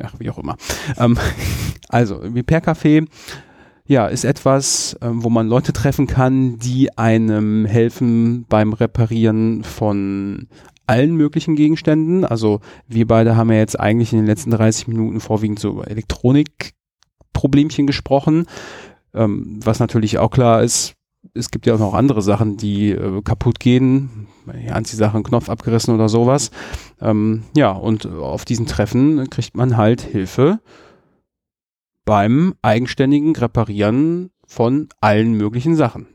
ach, wie auch immer. Ähm, [laughs] also, Repair Café, ja, ist etwas, ähm, wo man Leute treffen kann, die einem helfen beim Reparieren von allen möglichen Gegenständen. Also wir beide haben ja jetzt eigentlich in den letzten 30 Minuten vorwiegend so über Elektronikproblemchen gesprochen. Ähm, was natürlich auch klar ist, es gibt ja auch noch andere Sachen, die äh, kaputt gehen. Ja, Anziehsache, ein Knopf abgerissen oder sowas. Ähm, ja, und auf diesen Treffen kriegt man halt Hilfe beim eigenständigen Reparieren von allen möglichen Sachen.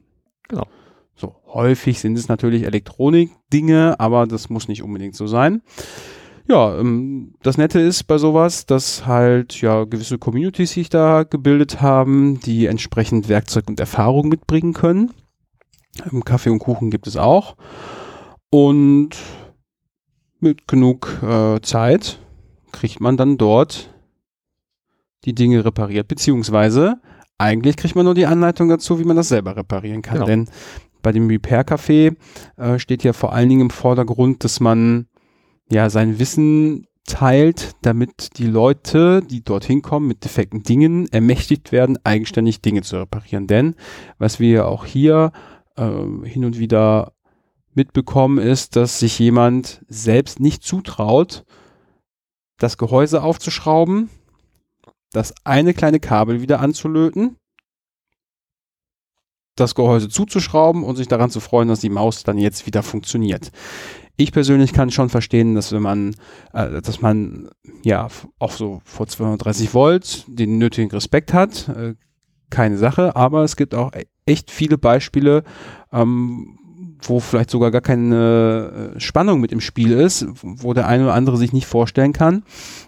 Genau. So, häufig sind es natürlich Elektronik-Dinge, aber das muss nicht unbedingt so sein. Ja, ähm, das Nette ist bei sowas, dass halt ja gewisse Communities sich da gebildet haben, die entsprechend Werkzeug und Erfahrung mitbringen können. Ähm, Kaffee und Kuchen gibt es auch. Und mit genug äh, Zeit kriegt man dann dort die Dinge repariert, beziehungsweise eigentlich kriegt man nur die Anleitung dazu, wie man das selber reparieren kann. Genau. Denn bei dem Repair Café äh, steht ja vor allen Dingen im Vordergrund, dass man ja sein Wissen teilt, damit die Leute, die dorthin kommen mit defekten Dingen, ermächtigt werden, eigenständig Dinge zu reparieren. Denn was wir auch hier äh, hin und wieder mitbekommen, ist, dass sich jemand selbst nicht zutraut, das Gehäuse aufzuschrauben, das eine kleine Kabel wieder anzulöten das Gehäuse zuzuschrauben und sich daran zu freuen, dass die Maus dann jetzt wieder funktioniert. Ich persönlich kann schon verstehen, dass wenn man, äh, dass man ja auch so vor 230 Volt den nötigen Respekt hat, äh, keine Sache, aber es gibt auch e-, echt viele Beispiele, ähm, wo vielleicht sogar gar keine äh, Spannung mit im Spiel ist, wo der eine oder andere sich nicht vorstellen kann,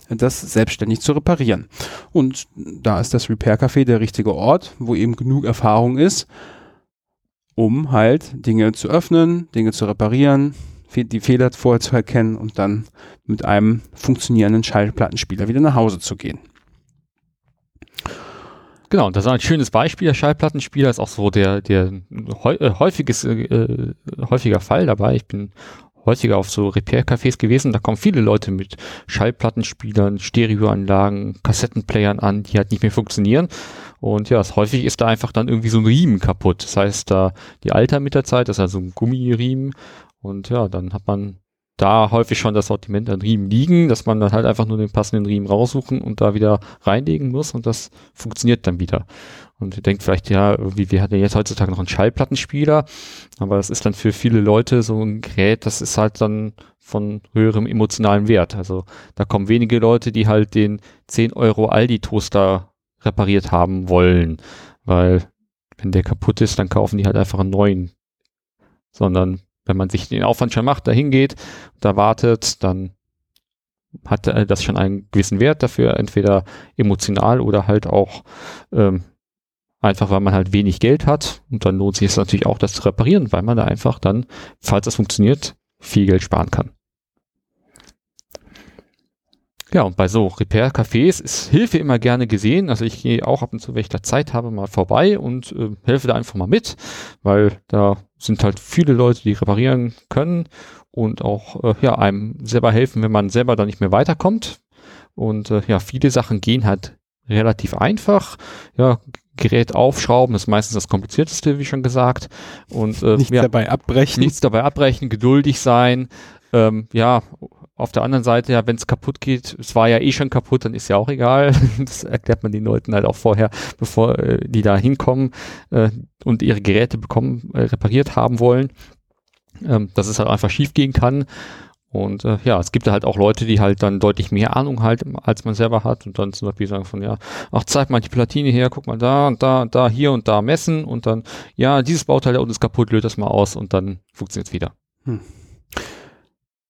das selbstständig zu reparieren. Und da ist das Repair Café der richtige Ort, wo eben genug Erfahrung ist, um halt Dinge zu öffnen, Dinge zu reparieren, die Fehler vorher zu erkennen und dann mit einem funktionierenden Schallplattenspieler wieder nach Hause zu gehen. Genau, das ist ein schönes Beispiel. Der Schallplattenspieler ist auch so der, der äh, häufiges, äh, häufiger Fall dabei. Ich bin häufiger auf so Repair-Cafés gewesen. Da kommen viele Leute mit Schallplattenspielern, Stereoanlagen, Kassettenplayern an, die halt nicht mehr funktionieren. Und ja, häufig ist da einfach dann irgendwie so ein Riemen kaputt. Das heißt, da die Alter mit der Zeit, das ist also ein Gummiriemen. Und ja, dann hat man da häufig schon das Sortiment an Riemen liegen, dass man dann halt einfach nur den passenden Riemen raussuchen und da wieder reinlegen muss und das funktioniert dann wieder. Und ihr denkt vielleicht, ja, wie wir hatten jetzt heutzutage noch einen Schallplattenspieler, aber das ist dann für viele Leute so ein Gerät, das ist halt dann von höherem emotionalen Wert. Also da kommen wenige Leute, die halt den 10 Euro Aldi-Toaster repariert haben wollen, weil wenn der kaputt ist, dann kaufen die halt einfach einen neuen. Sondern wenn man sich den Aufwand schon macht, dahin geht, da wartet, dann hat das schon einen gewissen Wert dafür, entweder emotional oder halt auch ähm, einfach, weil man halt wenig Geld hat. Und dann lohnt sich es natürlich auch, das zu reparieren, weil man da einfach dann, falls das funktioniert, viel Geld sparen kann. Ja, und bei so Repair-Cafés ist Hilfe immer gerne gesehen. Also ich gehe auch ab und zu, wenn ich da Zeit habe, mal vorbei und äh, helfe da einfach mal mit, weil da sind halt viele Leute, die reparieren können und auch äh, ja, einem selber helfen, wenn man selber da nicht mehr weiterkommt. Und äh, ja, viele Sachen gehen halt relativ einfach. Ja, Gerät aufschrauben ist meistens das komplizierteste, wie schon gesagt. Und äh, nichts ja, dabei abbrechen. Nichts dabei abbrechen, geduldig sein. Ähm, ja, auf der anderen Seite, ja, wenn es kaputt geht, es war ja eh schon kaputt, dann ist ja auch egal. [laughs] Das erklärt man den Leuten halt auch vorher, bevor äh, die da hinkommen äh, und ihre Geräte bekommen, äh, repariert haben wollen. Ähm, dass es halt einfach schief gehen kann. Und äh, ja, es gibt halt auch Leute, die halt dann deutlich mehr Ahnung halt, als man selber hat und dann zum Beispiel sagen von, ja, ach, zeig mal die Platine her, guck mal da und da und da, hier und da messen und dann, ja, dieses Bauteil da unten ist kaputt, löst das mal aus und dann funktioniert es wieder. Hm.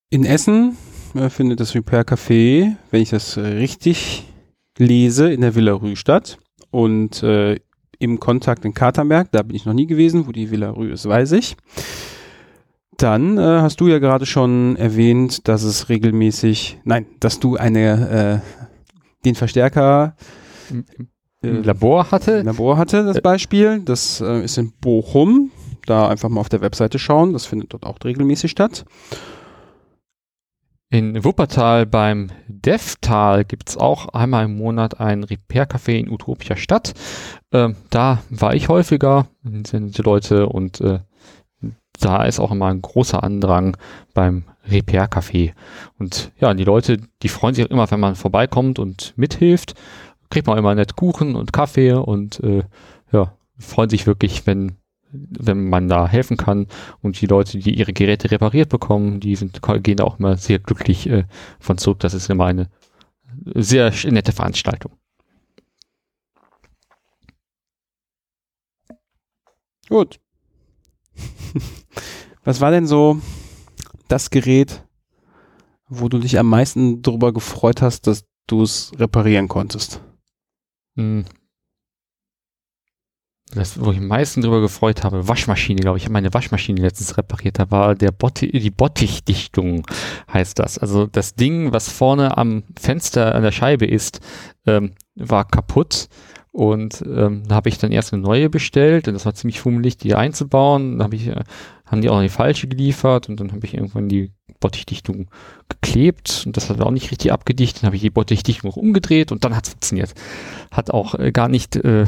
In Essen äh, findet das Repair Café, wenn ich das richtig lese, in der Villa Rue statt. Und äh, im Kontakt in Katerberg, da bin ich noch nie gewesen, wo die Villa Rue ist, weiß ich. Dann äh, hast du ja gerade schon erwähnt, dass es regelmäßig, nein, dass du eine äh, den Verstärker äh, Labor hatte. Labor hatte das äh. Beispiel. Das äh, ist in Bochum. Da einfach mal auf der Webseite schauen. Das findet dort auch regelmäßig statt. In Wuppertal beim Devtal gibt's auch einmal im Monat ein Repair-Café in Utopia Stadt. Ähm, da war ich häufiger, sind die Leute und äh, da ist auch immer ein großer Andrang beim Repair-Café. Und ja, die Leute, die freuen sich auch immer, wenn man vorbeikommt und mithilft. Kriegt man immer nett Kuchen und Kaffee und äh, ja, freuen sich wirklich, wenn wenn man da helfen kann. Und die Leute, die ihre Geräte repariert bekommen, die sind, gehen da auch immer sehr glücklich äh, von zurück. Das ist immer eine sehr nette Veranstaltung. Gut. [laughs] Was war denn so das Gerät, wo du dich am meisten darüber gefreut hast, dass du es reparieren konntest? Das, wo ich am meisten drüber gefreut habe, Waschmaschine, glaube ich. Ich habe meine Waschmaschine letztens repariert. Da war der Botti, die Bottichdichtung, heißt das. Also das Ding, was vorne am Fenster an der Scheibe ist, ähm, war kaputt. Und ähm, da habe ich dann erst eine neue bestellt und das war ziemlich fummelig, die einzubauen. Dann hab ich, äh, haben die auch die falsche geliefert und dann habe ich irgendwann die Bottichdichtung geklebt und das hat auch nicht richtig abgedichtet. Dann habe ich die Bottichdichtung umgedreht und dann hat es funktioniert. Hat auch äh, gar nicht äh,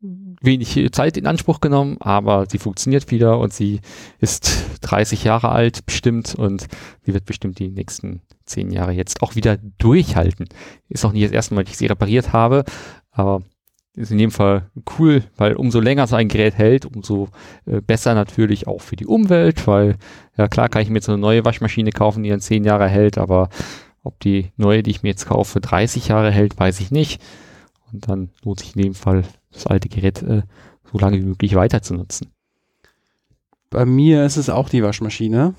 wenig Zeit in Anspruch genommen, aber sie funktioniert wieder und sie ist 30 Jahre alt bestimmt und sie wird bestimmt die nächsten zehn Jahre jetzt auch wieder durchhalten. Ist auch nicht das erste Mal, dass ich sie repariert habe, aber ist in dem Fall cool, weil umso länger so ein Gerät hält, umso äh, besser natürlich auch für die Umwelt, weil ja klar kann ich mir jetzt eine neue Waschmaschine kaufen, die dann zehn Jahre hält, aber ob die neue, die ich mir jetzt kaufe, 30 Jahre hält, weiß ich nicht. Und dann lohnt sich in dem Fall das alte Gerät äh, so lange wie möglich weiter zu nutzen. Bei mir ist es auch die Waschmaschine,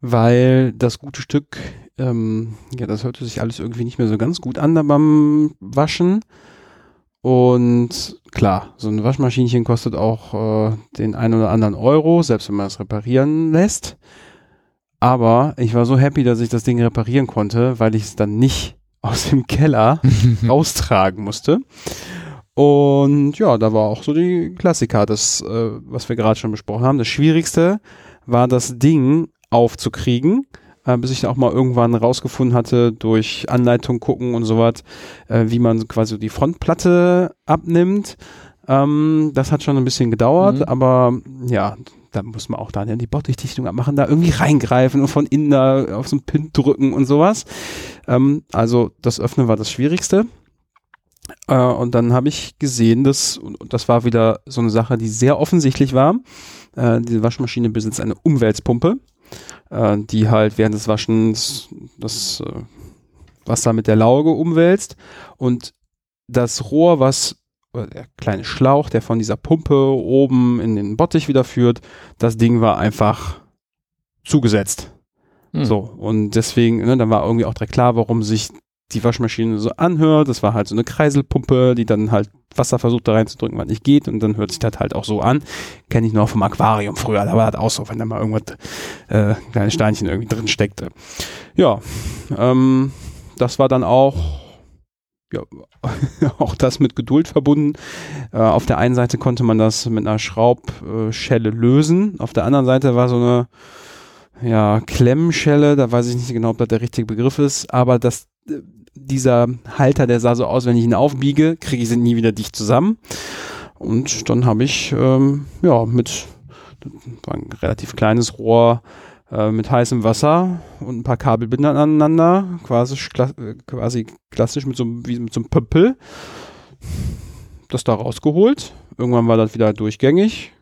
weil das gute Stück, ähm, ja, das hörte sich alles irgendwie nicht mehr so ganz gut an beim Waschen. Und klar, so ein Waschmaschinchen kostet auch äh, den einen oder anderen Euro, selbst wenn man es reparieren lässt. Aber ich war so happy, dass ich das Ding reparieren konnte, weil ich es dann nicht aus dem Keller [laughs] raustragen musste. Und ja, da war auch so die Klassiker, das, äh, was wir gerade schon besprochen haben. Das Schwierigste war das Ding aufzukriegen, äh, bis ich auch mal irgendwann rausgefunden hatte, durch Anleitung gucken und sowas, äh, wie man quasi die Frontplatte abnimmt. Ähm, das hat schon ein bisschen gedauert, Mhm. aber ja, da muss man auch dann ja die Baudichtung abmachen, da irgendwie reingreifen und von innen da auf so einen Pin drücken und sowas. Ähm, also das Öffnen war das Schwierigste. Äh, und dann habe ich gesehen, dass, und das war wieder so eine Sache, die sehr offensichtlich war. Äh, diese Waschmaschine besitzt eine Umwälzpumpe, äh, die halt während des Waschens das äh, Wasser mit der Lauge umwälzt. Und das Rohr, was, oder der kleine Schlauch, der von dieser Pumpe oben in den Bottich wieder führt, das Ding war einfach zugesetzt. Hm. So, und deswegen, ne, dann war irgendwie auch direkt klar, warum sich die Waschmaschine so anhört. Das war halt so eine Kreiselpumpe, die dann halt Wasser versucht da reinzudrücken, was nicht geht. Und dann hört sich das halt auch so an. Kenne ich noch vom Aquarium früher. Da war das auch so, wenn da mal irgendwas, äh, kleine Steinchen irgendwie drin steckte. Ja, ähm, das war dann auch, ja, [laughs] auch das mit Geduld verbunden. Äh, auf der einen Seite konnte man das mit einer Schraubschelle lösen. Auf der anderen Seite war so eine, ja, Klemmschelle, da weiß ich nicht genau, ob das der richtige Begriff ist, aber das, äh, dieser Halter, der sah so aus, wenn ich ihn aufbiege, kriege ich sie nie wieder dicht zusammen. Und dann habe ich, ähm, ja, mit war ein relativ kleines Rohr äh, mit heißem Wasser und ein paar Kabelbindern aneinander, quasi, äh, quasi klassisch mit so, einem- wie mit so einem Pöppel, das da rausgeholt. Irgendwann war das wieder durchgängig,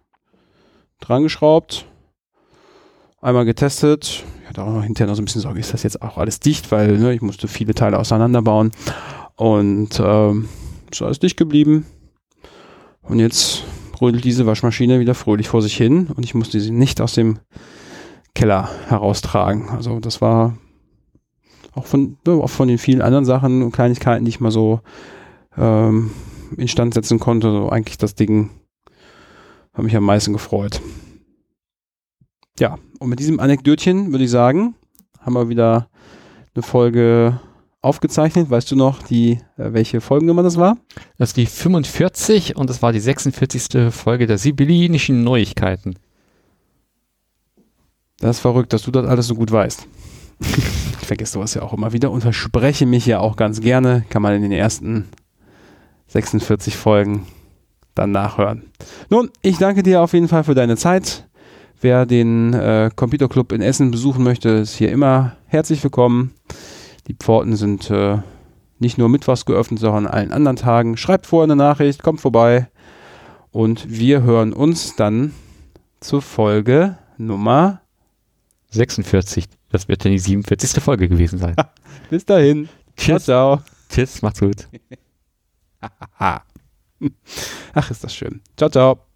dran geschraubt, einmal getestet. Ich hatte auch noch hinterher noch so ein bisschen Sorge, ist das jetzt auch alles dicht, weil ne, ich musste viele Teile auseinanderbauen. Und ähm, ist alles dicht geblieben. Und jetzt rödelt diese Waschmaschine wieder fröhlich vor sich hin und ich musste sie nicht aus dem Keller heraustragen. Also das war auch von, auch von den vielen anderen Sachen und Kleinigkeiten, die ich mal so ähm, instand setzen konnte, so eigentlich das Ding hat mich am meisten gefreut. Ja, und mit diesem Anekdötchen würde ich sagen, haben wir wieder eine Folge aufgezeichnet. Weißt du noch, die, äh, welche Folgennummer das war? Das ist die 45 und das war die 46. Folge der Sibyllinischen Neuigkeiten. Das ist verrückt, dass du das alles so gut weißt. [laughs] ich vergesse sowas ja auch immer wieder und verspreche mich ja auch ganz gerne. Kann man in den ersten 46 Folgen dann nachhören. Nun, ich danke dir auf jeden Fall für deine Zeit. Wer den äh, Computer in Essen besuchen möchte, ist hier immer herzlich willkommen. Die Pforten sind äh, nicht nur mittwochs geöffnet, sondern an allen anderen Tagen. Schreibt vorher eine Nachricht, kommt vorbei und wir hören uns dann zur Folge Nummer 46. Das wird dann die 47. Folge gewesen sein. [laughs] Bis dahin. Tschüss. Ciao, Tschüss, macht's gut. [laughs] Ach, ist das schön. Ciao, ciao.